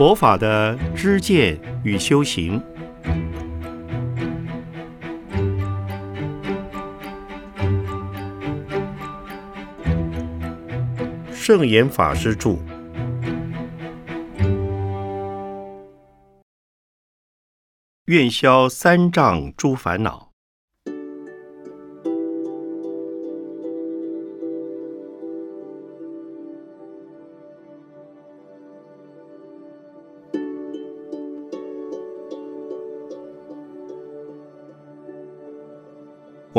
佛法的知见与修行，圣严法师著。愿消三障诸烦恼。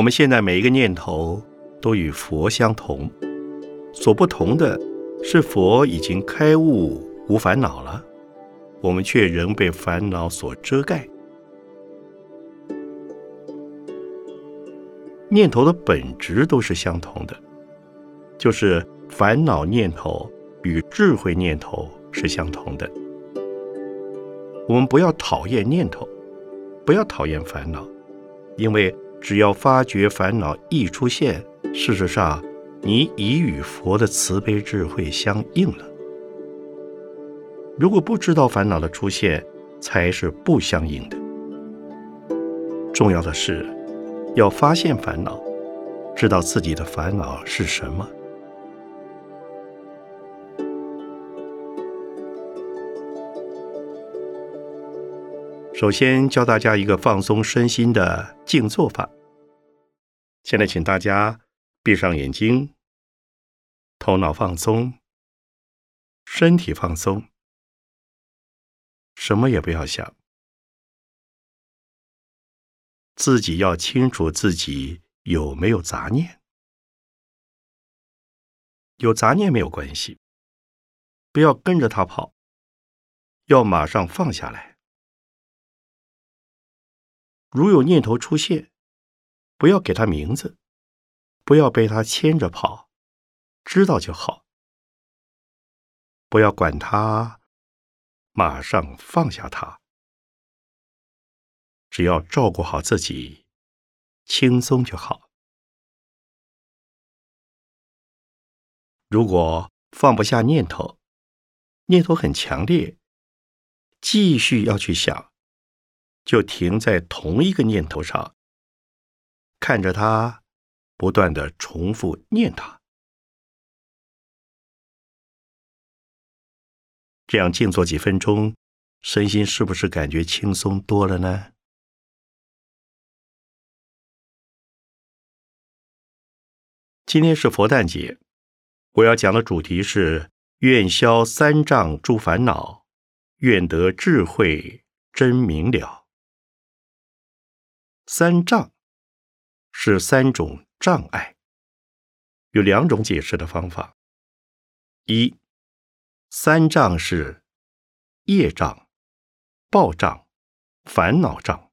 我们现在每一个念头都与佛相同，所不同的是，佛已经开悟无烦恼了，我们却仍被烦恼所遮盖。念头的本质都是相同的，就是烦恼念头与智慧念头是相同的。我们不要讨厌念头，不要讨厌烦恼，因为。只要发觉烦恼一出现，事实上，你已与佛的慈悲智慧相应了。如果不知道烦恼的出现，才是不相应的。重要的是，要发现烦恼，知道自己的烦恼是什么。首先教大家一个放松身心的静坐法。现在，请大家闭上眼睛，头脑放松，身体放松，什么也不要想，自己要清楚自己有没有杂念。有杂念没有关系，不要跟着他跑，要马上放下来。如有念头出现，不要给他名字，不要被他牵着跑，知道就好。不要管他，马上放下他。只要照顾好自己，轻松就好。如果放不下念头，念头很强烈，继续要去想。就停在同一个念头上，看着它，不断的重复念它，这样静坐几分钟，身心是不是感觉轻松多了呢？今天是佛诞节，我要讲的主题是愿消三障诸烦恼，愿得智慧真明了。三障是三种障碍，有两种解释的方法。一，三障是业障、报障、烦恼障，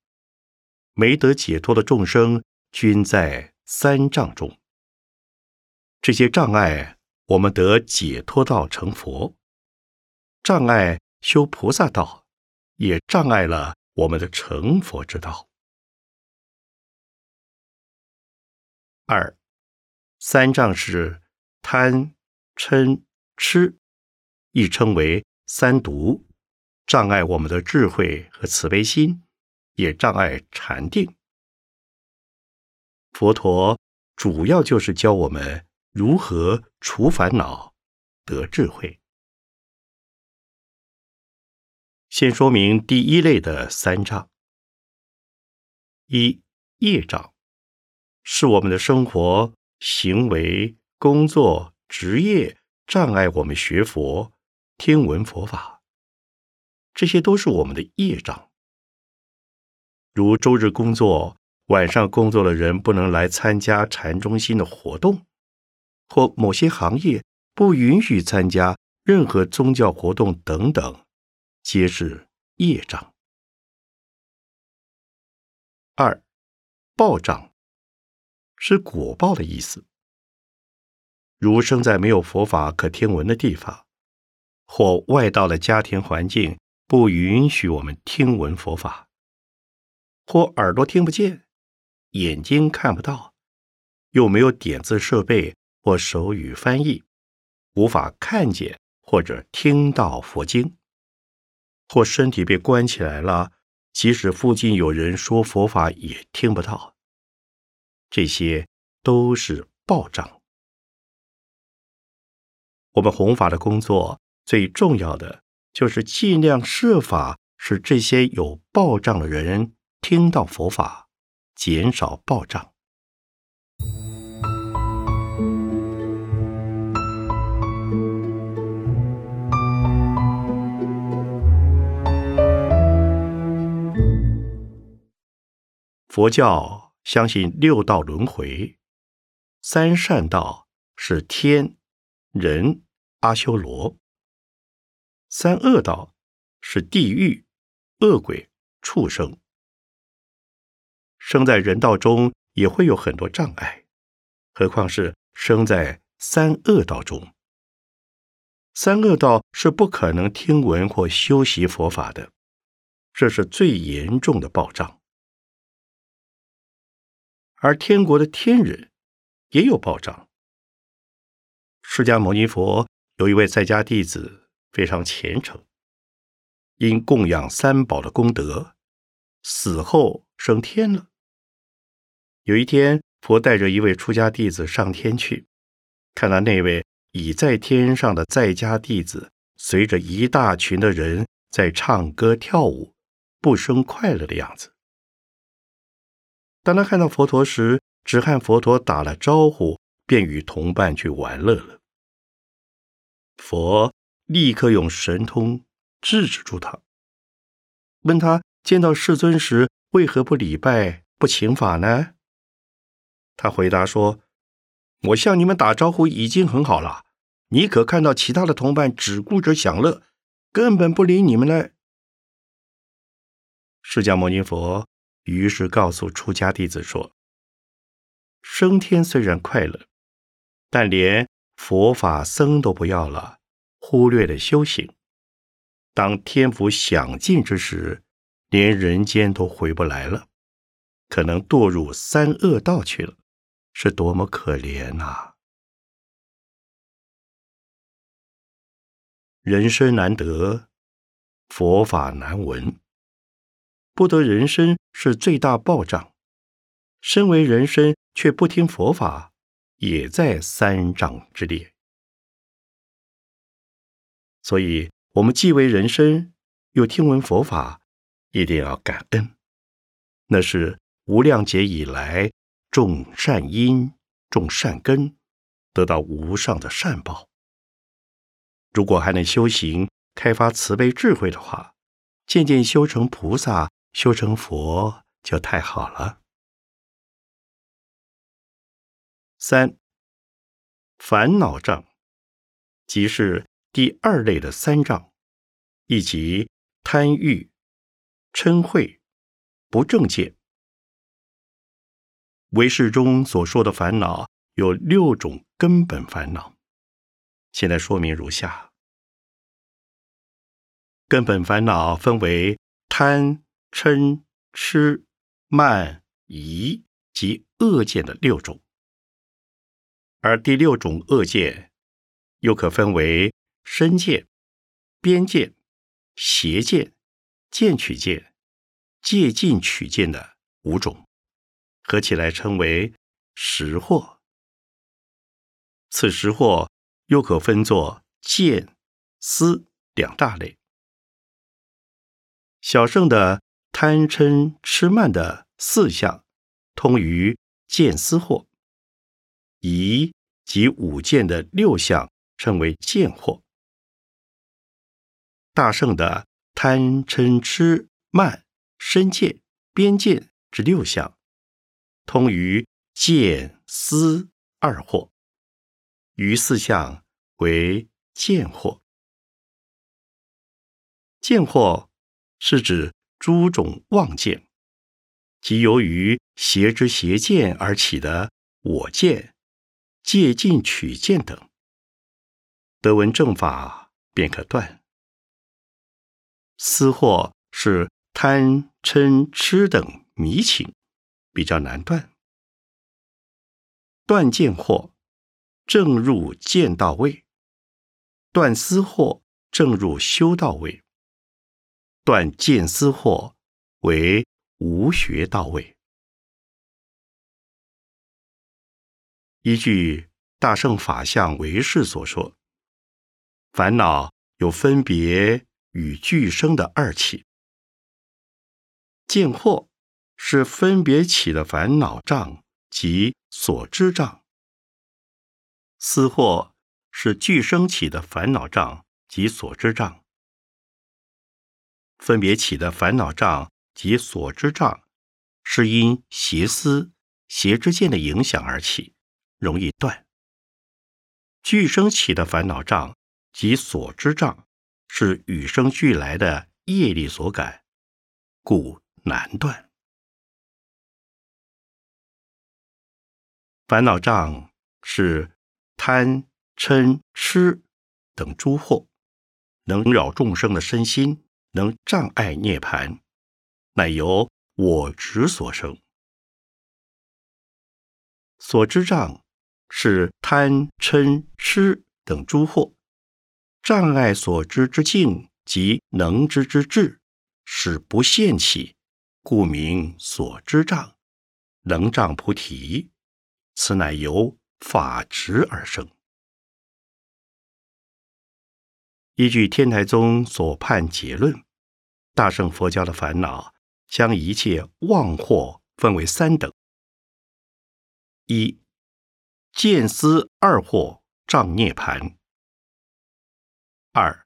没得解脱的众生均在三障中。这些障碍，我们得解脱道成佛；障碍修菩萨道，也障碍了我们的成佛之道。二，三障是贪、嗔、痴，亦称为三毒，障碍我们的智慧和慈悲心，也障碍禅定。佛陀主要就是教我们如何除烦恼、得智慧。先说明第一类的三障：一、业障。是我们的生活、行为、工作、职业障碍我们学佛、听闻佛法，这些都是我们的业障。如周日工作，晚上工作的人不能来参加禅中心的活动，或某些行业不允许参加任何宗教活动等等，皆是业障。二、报障。是果报的意思，如生在没有佛法可听闻的地方，或外道的家庭环境不允许我们听闻佛法，或耳朵听不见，眼睛看不到，又没有点字设备或手语翻译，无法看见或者听到佛经，或身体被关起来了，即使附近有人说佛法，也听不到。这些都是报障。我们弘法的工作最重要的，就是尽量设法使这些有报障的人听到佛法，减少报障。佛教相信六道轮回，三善道是天、人、阿修罗；三恶道是地狱、恶鬼、畜生。生在人道中也会有很多障碍，何况是生在三恶道中？三恶道是不可能听闻或修习佛法的，这是最严重的报障。而天国的天人也有报障。释迦牟尼佛有一位在家弟子非常虔诚，因供养三宝的功德，死后升天了。有一天，佛带着一位出家弟子上天去，看到那位已在天上的在家弟子，随着一大群的人在唱歌跳舞，不生快乐的样子。当他看到佛陀时，只和佛陀打了招呼，便与同伴去玩乐了。佛立刻用神通制止住他，问他见到世尊时为何不礼拜、不请法呢？他回答说：“我向你们打招呼已经很好了，你可看到其他的同伴只顾着享乐，根本不理你们呢。”释迦牟尼佛。于是告诉出家弟子说：“升天虽然快乐，但连佛法僧都不要了，忽略了修行。当天福享尽之时，连人间都回不来了，可能堕入三恶道去了，是多么可怜呐！人生难得，佛法难闻。”不得人身是最大报障，身为人身却不听佛法，也在三障之列。所以，我们既为人身，又听闻佛法，一定要感恩。那是无量劫以来种善因、种善根，得到无上的善报。如果还能修行、开发慈悲智慧的话，渐渐修成菩萨。修成佛就太好了。三烦恼障，即是第二类的三障，以及贪欲、嗔恚、不正见。唯识中所说的烦恼有六种根本烦恼，现在说明如下：根本烦恼分为贪。嗔、痴、慢、疑及恶见的六种，而第六种恶见又可分为身见、边见、邪见、见取见、借尽取见的五种，合起来称为识惑。此识惑又可分作见、思两大类。小圣的。贪嗔痴慢的四相，通于见思惑；疑及五见的六相，称为见惑。大圣的贪嗔痴慢身见边见之六相，通于见思二惑，余四相为见惑。见惑是指。诸种妄见，即由于邪之邪见而起的我见、借尽取见等，得闻正法便可断。私货是贪嗔痴等迷情，比较难断。断见惑，正入见到位；断私惑，正入修道位。断见思惑为无学到位。依据大圣法相为是所说，烦恼有分别与俱生的二起。见惑是分别起的烦恼障及所知障，思惑是俱生起的烦恼障及所知障。分别起的烦恼障及所知障，是因邪思、邪之见的影响而起，容易断；俱生起的烦恼障及所知障，是与生俱来的业力所感，故。难断烦恼障是贪嗔痴等诸惑，能扰众生的身心，能障碍涅盘，乃由我执所生。所知障是贪嗔痴等诸惑，障碍所知之境及能知之智，使不现起。故名所知障，能障菩提，此乃由法执而生。依据天台宗所判结论，大乘佛教的烦恼将一切妄惑分为三等：一见思二惑障涅盘；二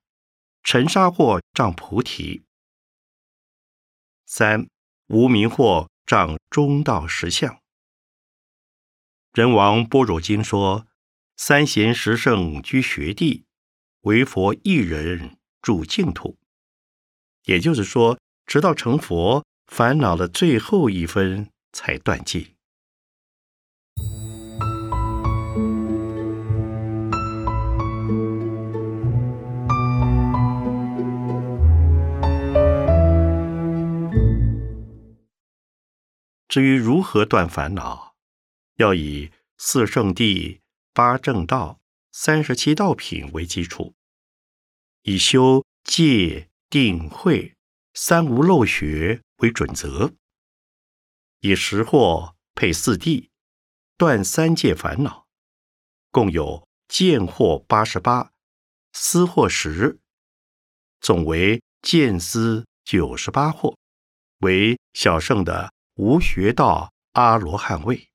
尘沙惑障菩提；三。无名惑障中道实相。人王般若经说：“三贤十圣居学地，唯佛一人住净土。”也就是说，直到成佛，烦恼的最后一分才断尽。至于如何断烦恼，要以四圣谛、八正道、三十七道品为基础，以修戒、定、慧三无漏学为准则，以识惑配四谛，断三界烦恼，共有见惑八十八，思惑十，总为见思九十八惑，为小圣的。无学道阿罗汉位，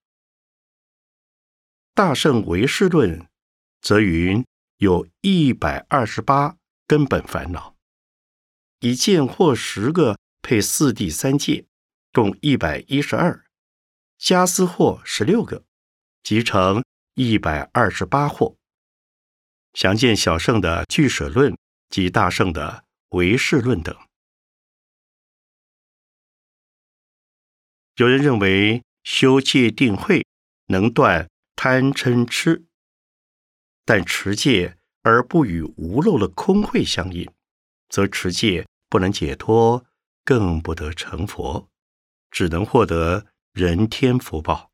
大圣唯识论则云有一百二十八根本烦恼，以见惑十个配四谛三界，共一百一十二，加思惑十六个，即成一百二十八惑。详见小圣的俱舍论及大圣的唯识论等。有人认为修戒定慧能断贪嗔痴，但持戒而不与无漏的空慧相应，则持戒不能解脱，更不得成佛，只能获得人天福报。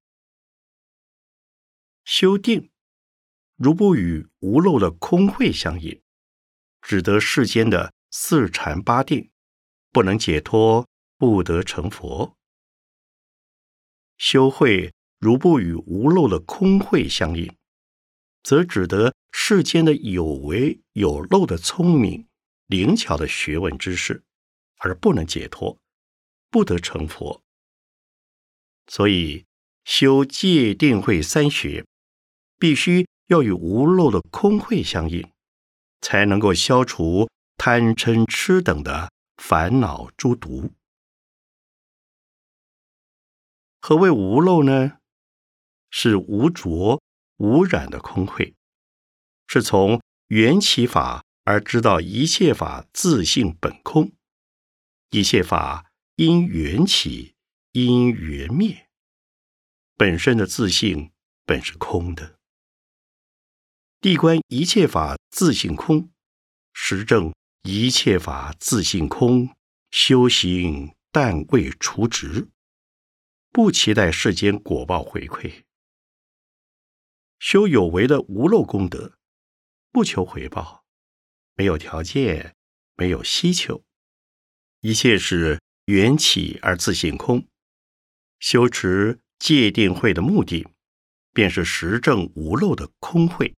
修定如不与无漏的空慧相应，只得世间的四禅八定，不能解脱，不得成佛。修慧如不与无漏的空慧相应，则只得世间的有为有漏的聪明灵巧的学问知识，而不能解脱，不得成佛。所以修戒定慧三学，必须要与无漏的空慧相应，才能够消除贪嗔痴等的烦恼诸毒。何谓无漏呢？是无浊、无染的空慧，是从缘起法而知道一切法自性本空，一切法因缘起，因缘灭，本身的自性本是空的。地观一切法自性空，实证一切法自性空，修行但未除执。不期待世间果报回馈，修有为的无漏功德，不求回报，没有条件，没有希求，一切是缘起而自性空。修持戒定慧的目的，便是实证无漏的空慧，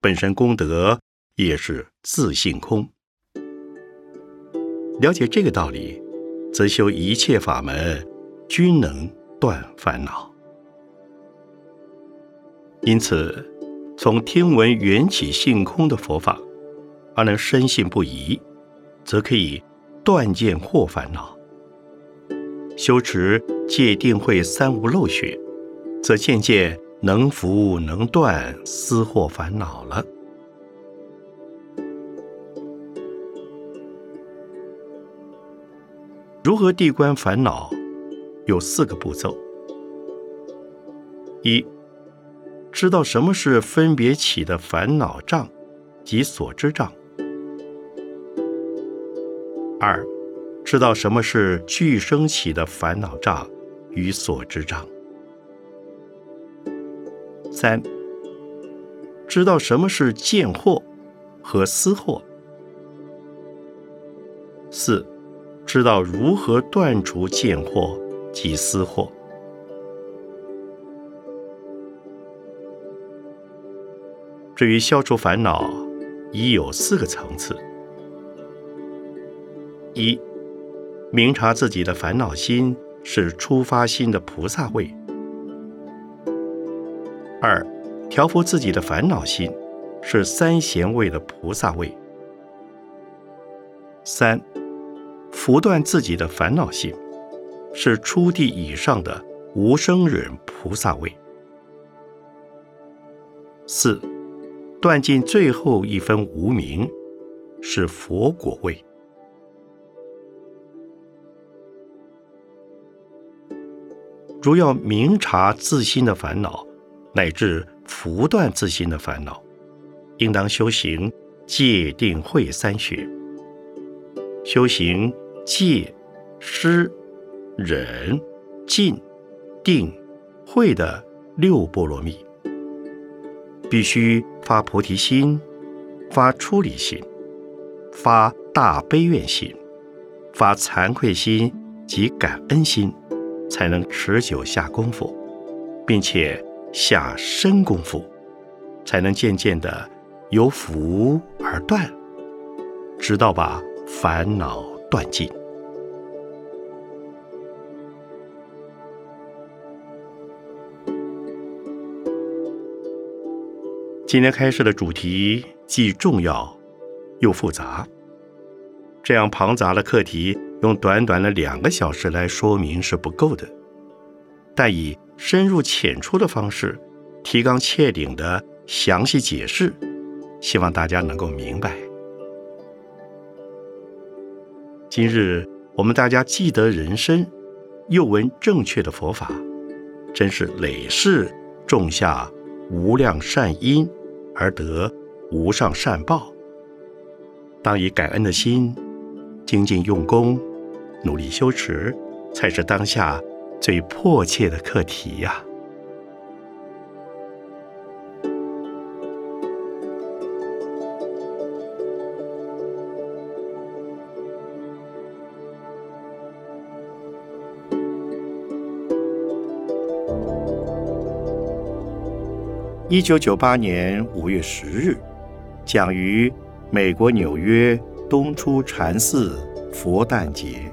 本身功德也是自性空。了解这个道理，则修一切法门均能断烦恼。因此，从听闻缘起性空的佛法，而能深信不疑，则可以断见惑烦恼。修持戒定慧三无漏学，则渐渐能伏能断思惑烦恼了。如何地观烦恼？有四个步骤：一、知道什么是分别起的烦恼障及所知障；二、知道什么是俱生起的烦恼障与所知障；三、知道什么是见惑和思惑；四。知道如何断除见惑及思惑。至于消除烦恼，已有四个层次：一、明察自己的烦恼心是出发心的菩萨位；二、调伏自己的烦恼心是三贤位的菩萨位；三。拂断自己的烦恼心，是初地以上的无生忍菩萨位。四，断尽最后一分无明，是佛果位。如要明察自心的烦恼，乃至拂断自心的烦恼，应当修行戒定慧三学，修行。戒、施、忍、静、定、慧的六波罗蜜，必须发菩提心、发出离心、发大悲愿心、发惭愧心及感恩心，才能持久下功夫，并且下深功夫，才能渐渐的由福而断，直到把烦恼。断尽。今天开设的主题既重要又复杂，这样庞杂的课题，用短短的两个小时来说明是不够的。但以深入浅出的方式，提纲挈领的详细解释，希望大家能够明白。今日我们大家既得人生，又闻正确的佛法，真是累世种下无量善因，而得无上善报。当以感恩的心，精进用功，努力修持，才是当下最迫切的课题呀。一九九八年五月十日，讲于美国纽约东出禅寺佛诞节。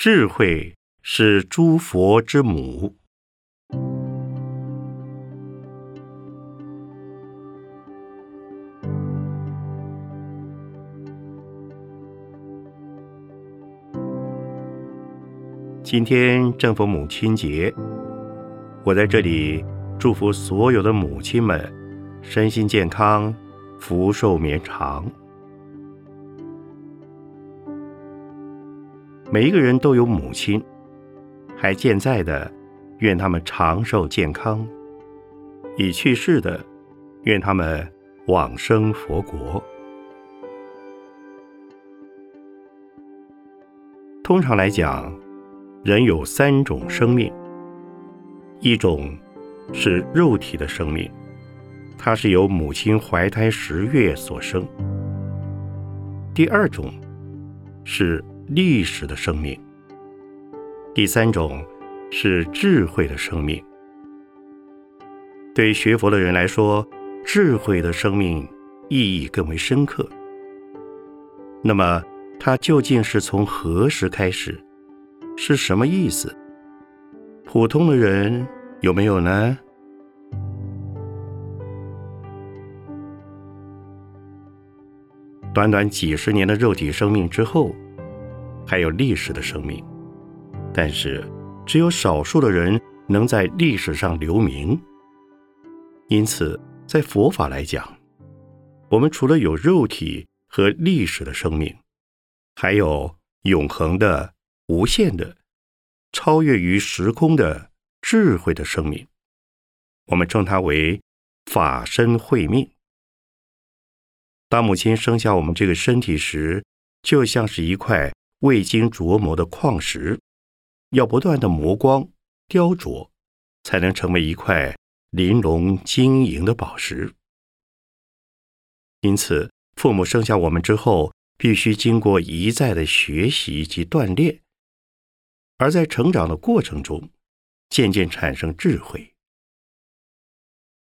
智慧是诸佛之母。今天正逢母亲节，我在这里祝福所有的母亲们身心健康，福寿绵长。每一个人都有母亲，还健在的，愿他们长寿健康；已去世的，愿他们往生佛国。通常来讲，人有三种生命，一种是肉体的生命，它是由母亲怀胎十月所生；第二种是历史的生命；第三种是智慧的生命。对学佛的人来说，智慧的生命意义更为深刻。那么，它究竟是从何时开始？是什么意思？普通的人有没有呢？短短几十年的肉体生命之后，还有历史的生命，但是只有少数的人能在历史上留名。因此，在佛法来讲，我们除了有肉体和历史的生命。还有永恒的、无限的、超越于时空的智慧的生命，我们称它为法身慧命。当母亲生下我们这个身体时，就像是一块未经琢磨的矿石，要不断的磨光、雕琢，才能成为一块玲珑晶莹的宝石。因此，父母生下我们之后。必须经过一再的学习及锻炼，而在成长的过程中，渐渐产生智慧。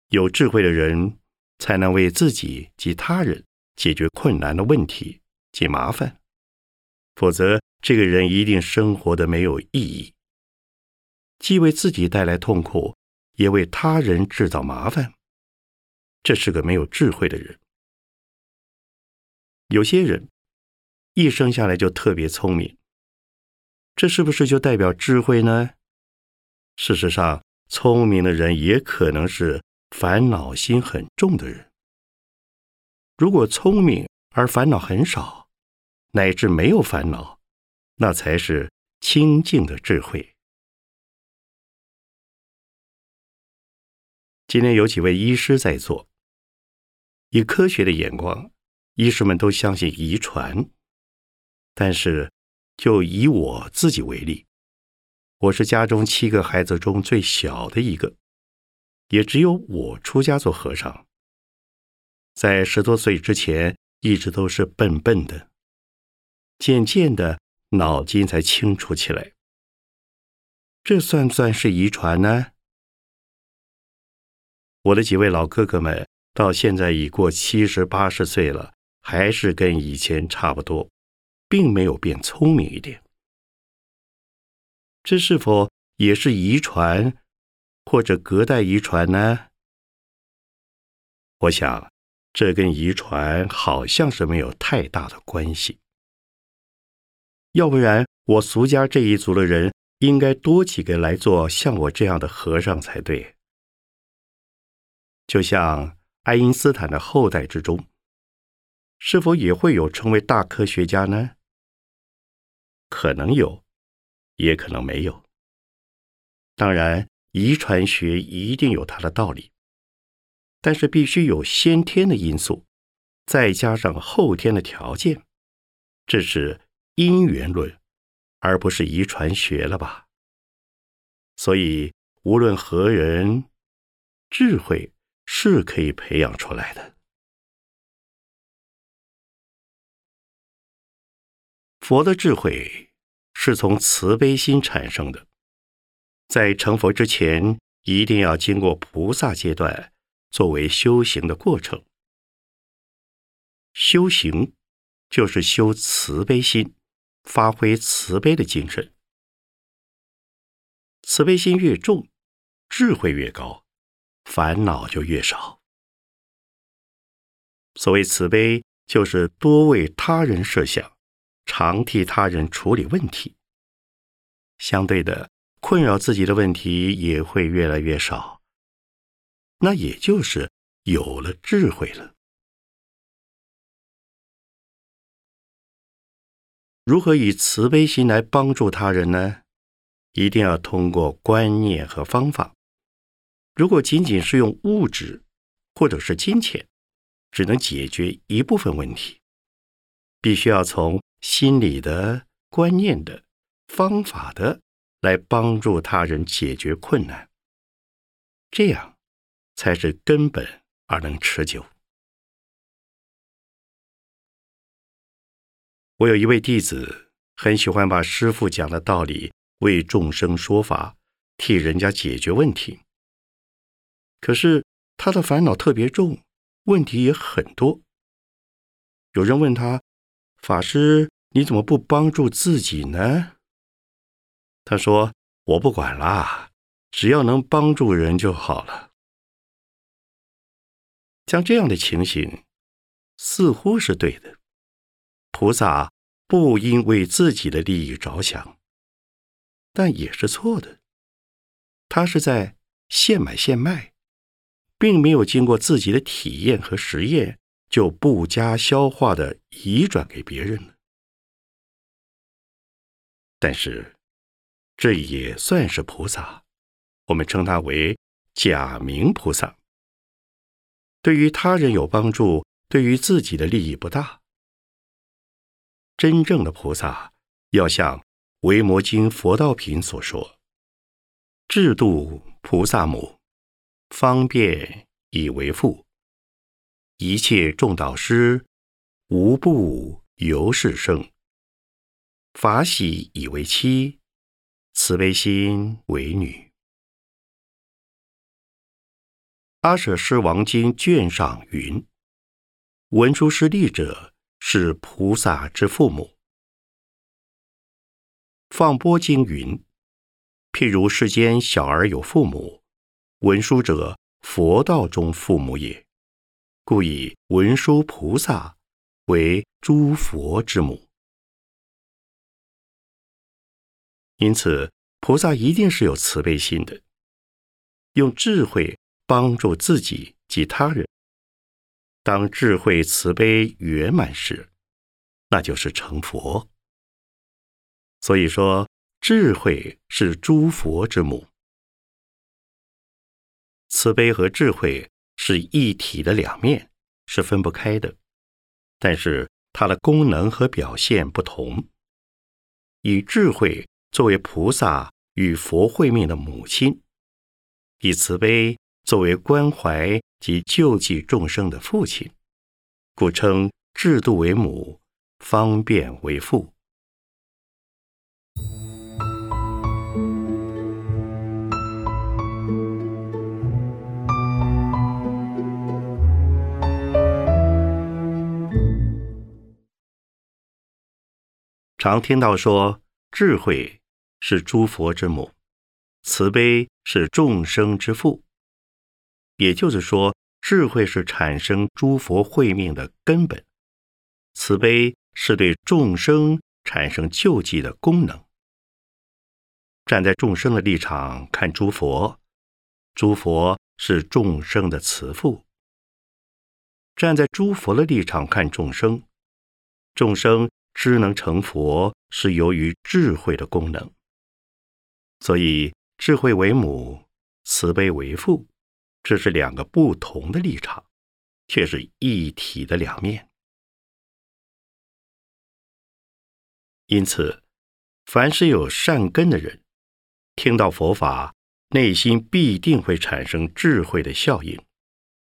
有智慧的人，才能为自己及他人解决困难的问题及麻烦，否则，这个人一定生活的没有意义，既为自己带来痛苦，也为他人制造麻烦。这是个没有智慧的人。有些人。一生下来就特别聪明，这是不是就代表智慧呢？事实上，聪明的人也可能是烦恼心很重的人。如果聪明而烦恼很少，乃至没有烦恼，那才是清净的智慧。今天有几位医师在座，以科学的眼光，医师们都相信遗传。但是，就以我自己为例，我是家中七个孩子中最小的一个，也只有我出家做和尚。在十多岁之前，一直都是笨笨的，渐渐的脑筋才清楚起来。这算不算是遗传呢？我的几位老哥哥们到现在已过七十八十岁了，还是跟以前差不多。并没有变聪明一点，这是否也是遗传或者隔代遗传呢？我想，这跟遗传好像是没有太大的关系。要不然，我俗家这一族的人应该多几个来做像我这样的和尚才对。就像爱因斯坦的后代之中，是否也会有成为大科学家呢？可能有，也可能没有。当然，遗传学一定有它的道理，但是必须有先天的因素，再加上后天的条件，这是因缘论，而不是遗传学了吧？所以，无论何人，智慧是可以培养出来的。佛的智慧是从慈悲心产生的，在成佛之前，一定要经过菩萨阶段，作为修行的过程。修行就是修慈悲心，发挥慈悲的精神。慈悲心越重，智慧越高，烦恼就越少。所谓慈悲，就是多为他人设想。常替他人处理问题，相对的，困扰自己的问题也会越来越少。那也就是有了智慧了。如何以慈悲心来帮助他人呢？一定要通过观念和方法。如果仅仅是用物质或者是金钱，只能解决一部分问题。必须要从心理的、观念的、方法的来帮助他人解决困难，这样才是根本而能持久。我有一位弟子，很喜欢把师父讲的道理为众生说法，替人家解决问题。可是他的烦恼特别重，问题也很多。有人问他。法师，你怎么不帮助自己呢？他说：“我不管啦，只要能帮助人就好了。”像这样的情形，似乎是对的。菩萨不应为自己的利益着想，但也是错的。他是在现买现卖，并没有经过自己的体验和实验。就不加消化的移转给别人了。但是，这也算是菩萨，我们称他为假名菩萨。对于他人有帮助，对于自己的利益不大。真正的菩萨要像《维摩经·佛道品》所说：“制度菩萨母，方便以为父。”一切众导师，无不由是生。法喜以为妻，慈悲心为女。阿舍师王经卷上云：文殊师利者，是菩萨之父母。放波经云：譬如世间小儿有父母，文殊者，佛道中父母也。故以文殊菩萨为诸佛之母，因此菩萨一定是有慈悲心的，用智慧帮助自己及他人。当智慧慈悲圆满时，那就是成佛。所以说，智慧是诸佛之母，慈悲和智慧。是一体的两面，是分不开的。但是它的功能和表现不同。以智慧作为菩萨与佛会面的母亲，以慈悲作为关怀及救济众生的父亲，故称制度为母，方便为父。常听到说，智慧是诸佛之母，慈悲是众生之父。也就是说，智慧是产生诸佛慧命的根本，慈悲是对众生产生救济的功能。站在众生的立场看诸佛，诸佛是众生的慈父；站在诸佛的立场看众生，众生。知能成佛是由于智慧的功能，所以智慧为母，慈悲为父，这是两个不同的立场，却是一体的两面。因此，凡是有善根的人，听到佛法，内心必定会产生智慧的效应，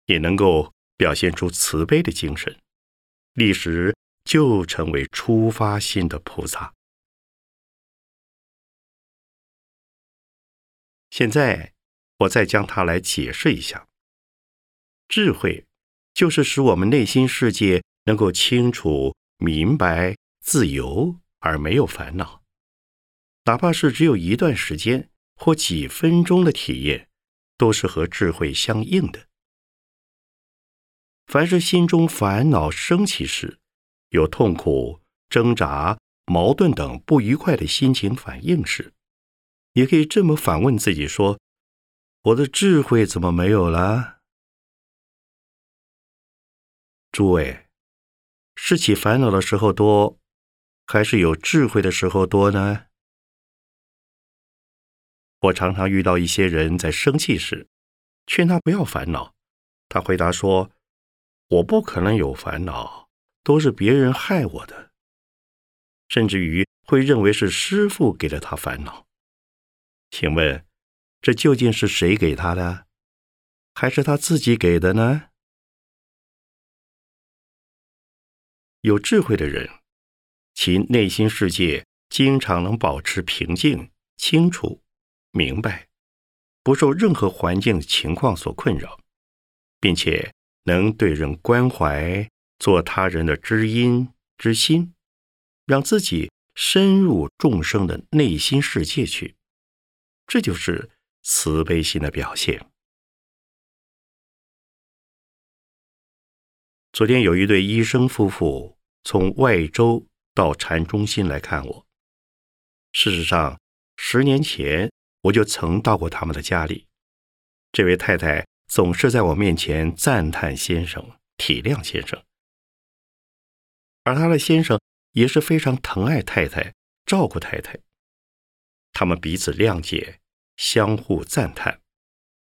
也能够表现出慈悲的精神，历时。就成为出发心的菩萨。现在我再将它来解释一下：智慧就是使我们内心世界能够清楚明白、自由而没有烦恼，哪怕是只有一段时间或几分钟的体验，都是和智慧相应的。凡是心中烦恼升起时，有痛苦、挣扎、矛盾等不愉快的心情反应时，也可以这么反问自己：说，我的智慧怎么没有了？诸位，是起烦恼的时候多，还是有智慧的时候多呢？我常常遇到一些人在生气时，劝他不要烦恼，他回答说：“我不可能有烦恼，都是别人害我的。”甚至于会认为是师傅给了他烦恼。请问，这究竟是谁给他的，还是他自己给的呢？有智慧的人，其内心世界经常能保持平静、清楚。明白，不受任何环境情况所困扰，并且能对人关怀，做他人的知音知心，让自己深入众生的内心世界去，这就是慈悲心的表现。昨天有一对医生夫妇从外州到禅中心来看我，事实上，十年前。我就曾到过他们的家里，这位太太总是在我面前赞叹先生、体谅先生，而他的先生也是非常疼爱太太、照顾太太。他们彼此谅解，相互赞叹，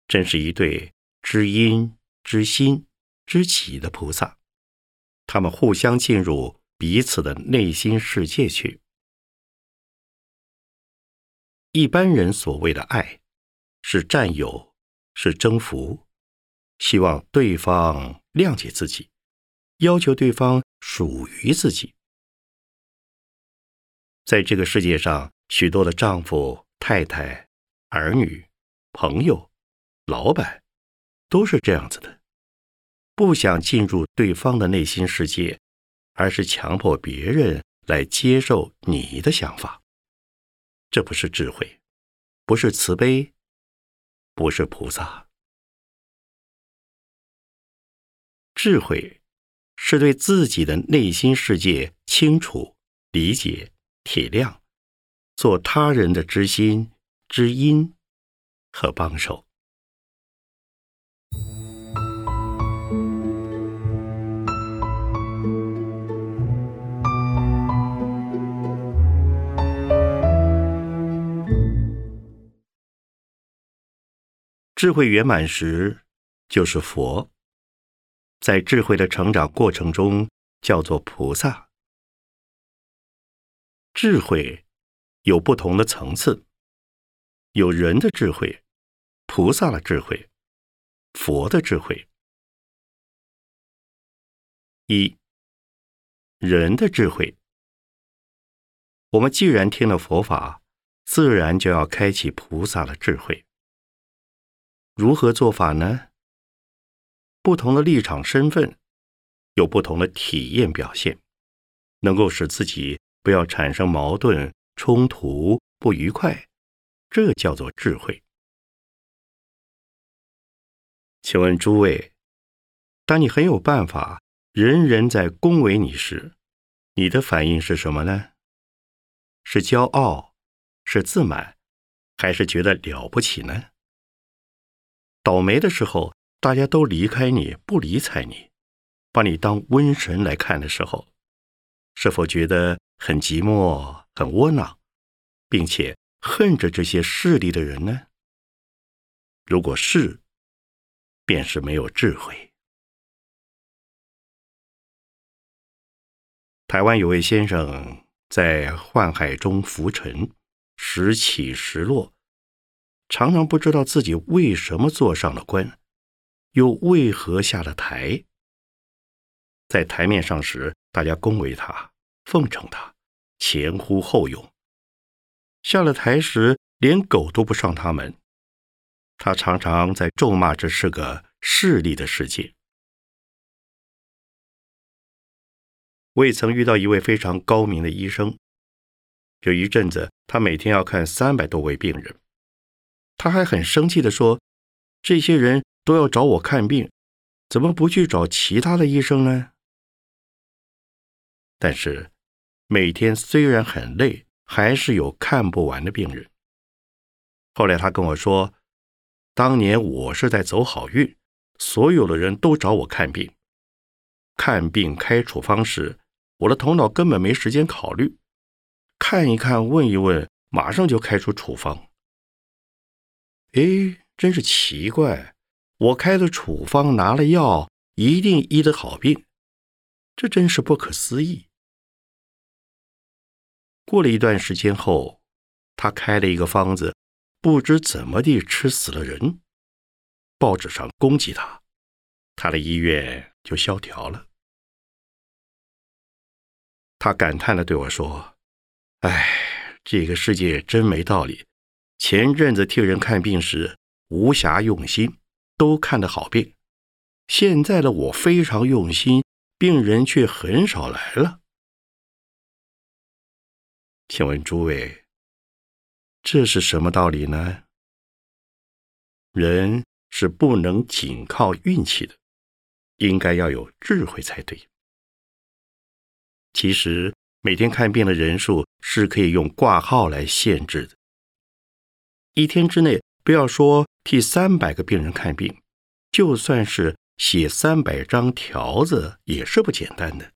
真是一对知音、知心、知己的菩萨。他们互相进入彼此的内心世界去。一般人所谓的爱，是占有，是征服，希望对方谅解自己，要求对方属于自己。在这个世界上，许多的丈夫、太太、儿女、朋友、老板，都是这样子的，不想进入对方的内心世界，而是强迫别人来接受你的想法。这不是智慧，不是慈悲，不是菩萨。智慧是对自己的内心世界清楚、理解、体谅，做他人的知心、知音和帮手。智慧圆满时，就是佛。在智慧的成长过程中，叫做菩萨。智慧有不同的层次，有人的智慧、菩萨的智慧、佛的智慧。一人的智慧，我们既然听了佛法，自然就要开启菩萨的智慧。如何做法呢？不同的立场、身份，有不同的体验表现，能够使自己不要产生矛盾、冲突、不愉快，这叫做智慧。请问诸位，当你很有办法，人人在恭维你时，你的反应是什么呢？是骄傲，是自满，还是觉得了不起呢？倒霉的时候，大家都离开你，不理睬你，把你当瘟神来看的时候，是否觉得很寂寞、很窝囊，并且恨着这些势力的人呢？如果是，便是没有智慧。台湾有位先生在宦海中浮沉，时起时落。常常不知道自己为什么坐上了官，又为何下了台。在台面上时，大家恭维他、奉承他、前呼后拥；下了台时，连狗都不上他们。他常常在咒骂这是个势利的世界。未曾遇到一位非常高明的医生，有一阵子，他每天要看三百多位病人。他还很生气的说：“这些人都要找我看病，怎么不去找其他的医生呢？”但是每天虽然很累，还是有看不完的病人。后来他跟我说，当年我是在走好运，所有的人都找我看病，看病开处方时，我的头脑根本没时间考虑，看一看问一问，马上就开出处方。哎，真是奇怪，我开的处方拿了药，一定医得好病，这真是不可思议。过了一段时间后，他开了一个方子。不知怎么地吃死了人，报纸上攻击他，他的医院就萧条了。他感叹的对我说：“哎，这个世界真没道理。前阵子替人看病时无暇用心，都看得好病；现在的我非常用心，病人却很少来了。请问诸位？”这是什么道理呢？人是不能仅靠运气的，应该要有智慧才对。其实每天看病的人数是可以用挂号来限制的。一天之内，不要说替三百个病人看病，就算是写三百张条子，也是不简单的。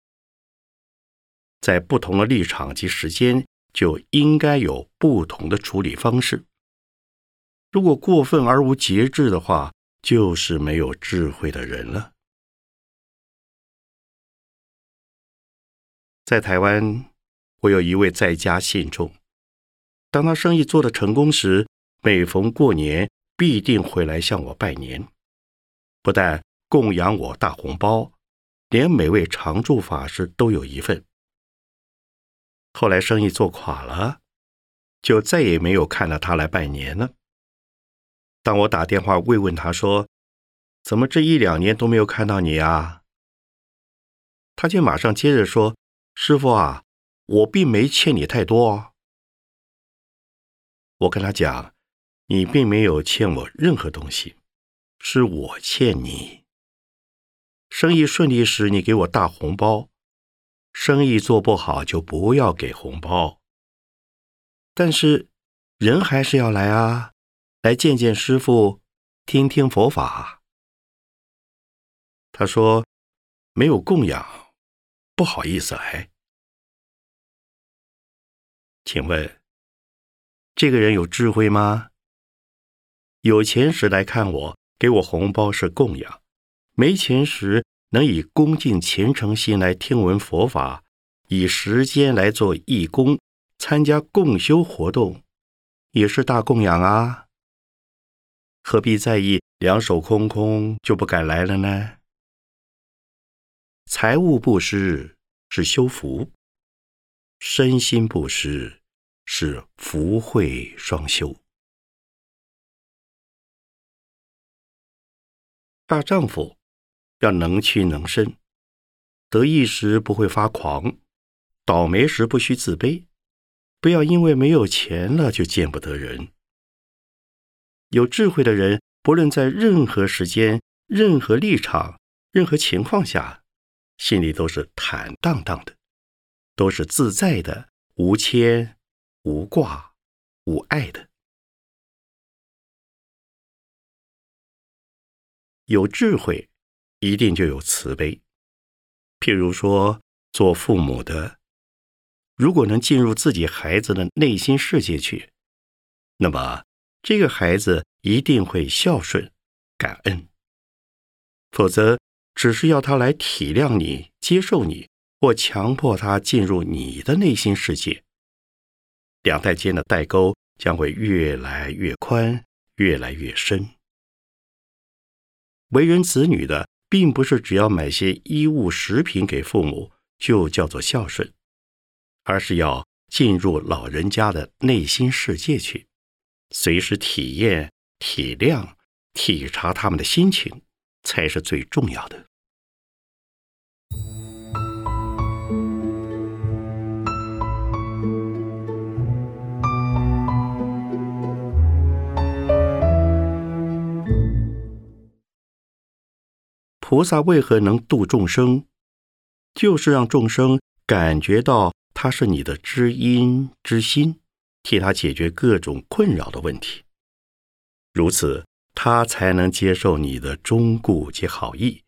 在不同的立场及时间。就应该有不同的处理方式。如果过分而无节制的话，就是没有智慧的人了。在台湾，我有一位在家信众，当他生意做得成功时，每逢过年必定回来向我拜年，不但供养我大红包，连每位常住法师都有一份。后来生意做垮了，就再也没有看到他来拜年了。当我打电话慰问他说：“怎么这一两年都没有看到你啊？”他却马上接着说：“师傅啊，我并没欠你太多。”我跟他讲：“你并没有欠我任何东西，是我欠你。生意顺利时，你给我大红包。”生意做不好就不要给红包，但是人还是要来啊，来见见师傅，听听佛法。他说没有供养，不好意思来。请问这个人有智慧吗？有钱时来看我，给我红包是供养；没钱时。能以恭敬虔诚心来听闻佛法，以时间来做义工，参加共修活动，也是大供养啊！何必在意两手空空就不敢来了呢？财物布施是修福，身心布施是福慧双修。大丈夫。要能屈能伸，得意时不会发狂，倒霉时不需自卑。不要因为没有钱了就见不得人。有智慧的人，不论在任何时间、任何立场、任何情况下，心里都是坦荡荡的，都是自在的，无牵、无挂、无碍的。有智慧。一定就有慈悲。譬如说，做父母的，如果能进入自己孩子的内心世界去，那么这个孩子一定会孝顺、感恩。否则，只是要他来体谅你、接受你，或强迫他进入你的内心世界，两代间的代沟将会越来越宽，越来越深。为人子女的。并不是只要买些衣物食品给父母就叫做孝顺，而是要进入老人家的内心世界去，随时体验、体谅、体察他们的心情，才是最重要的。菩萨为何能度众生？就是让众生感觉到他是你的知音知心，替他解决各种困扰的问题，如此，他才能接受你的忠固及好意。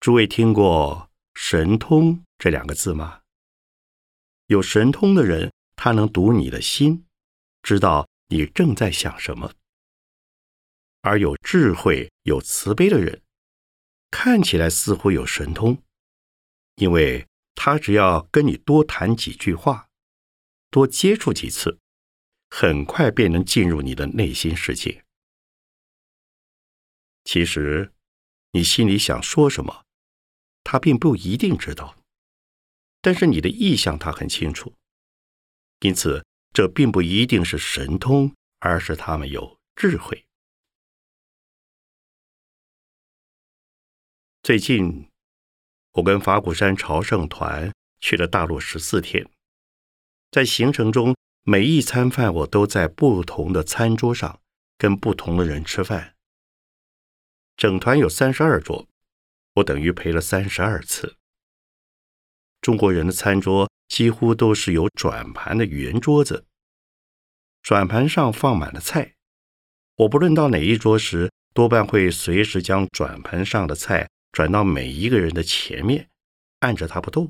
诸位听过“神通”这两个字吗？有神通的人，他能读你的心，知道你正在想什么；而有智慧、有慈悲的人，看起来似乎有神通，因为他只要跟你多谈几句话，多接触几次，很快便能进入你的内心世界。其实，你心里想说什么，他并不一定知道。但是你的意向他很清楚，因此这并不一定是神通，而是他们有智慧。最近，我跟法鼓山朝圣团去了大陆十四天，在行程中每一餐饭我都在不同的餐桌上跟不同的人吃饭，整团有三十二桌，我等于陪了三十二次。中国人的餐桌几乎都是有转盘的圆桌子，转盘上放满了菜。我不论到哪一桌时，多半会随时将转盘上的菜转到每一个人的前面，按着他不动，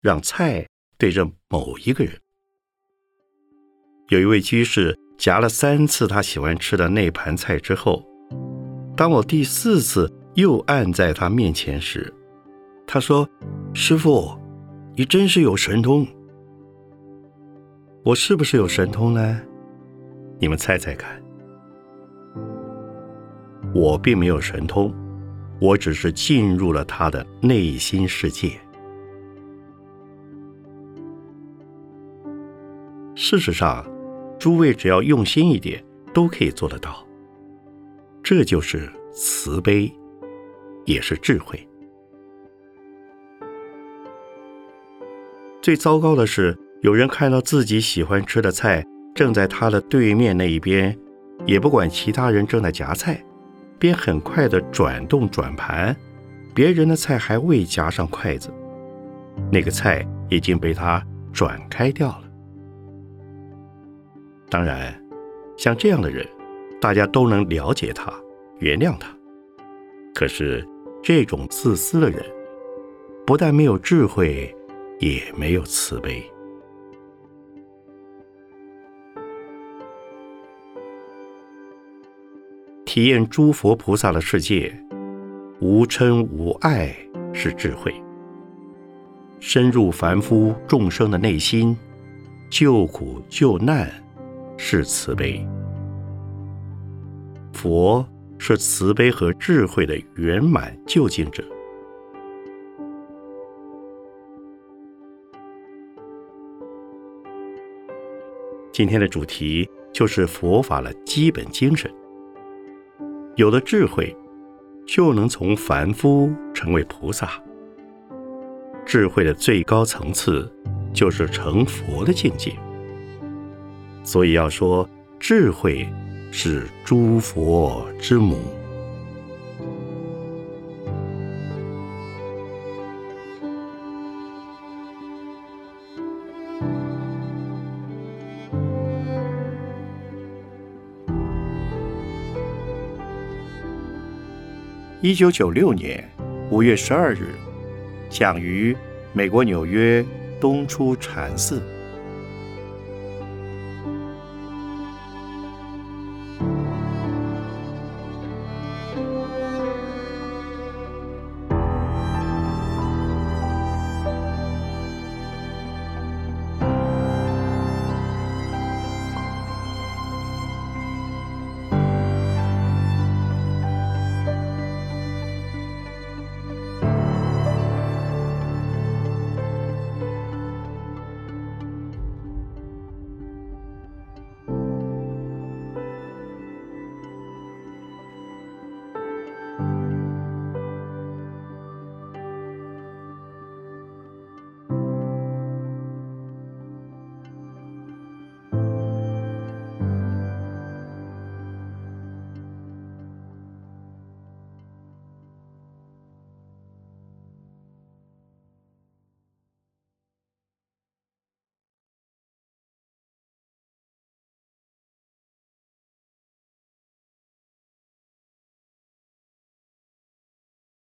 让菜对着某一个人。有一位居士夹了三次他喜欢吃的那盘菜之后，当我第四次又按在他面前时，他说：“师傅。”你真是有神通，我是不是有神通呢？你们猜猜看。我并没有神通，我只是进入了他的内心世界。事实上，诸位只要用心一点，都可以做得到。这就是慈悲，也是智慧。最糟糕的是，有人看到自己喜欢吃的菜正在他的对面那一边，也不管其他人正在夹菜，便很快的转动转盘，别人的菜还未夹上筷子，那个菜已经被他转开掉了。当然，像这样的人，大家都能了解他，原谅他。可是，这种自私的人，不但没有智慧。也没有慈悲。体验诸佛菩萨的世界，无嗔无爱是智慧；深入凡夫众生的内心，救苦救难是慈悲。佛是慈悲和智慧的圆满究竟者。今天的主题就是佛法的基本精神。有了智慧，就能从凡夫成为菩萨。智慧的最高层次就是成佛的境界。所以要说，智慧是诸佛之母。一九九六年五月十二日，讲于美国纽约东出禅寺。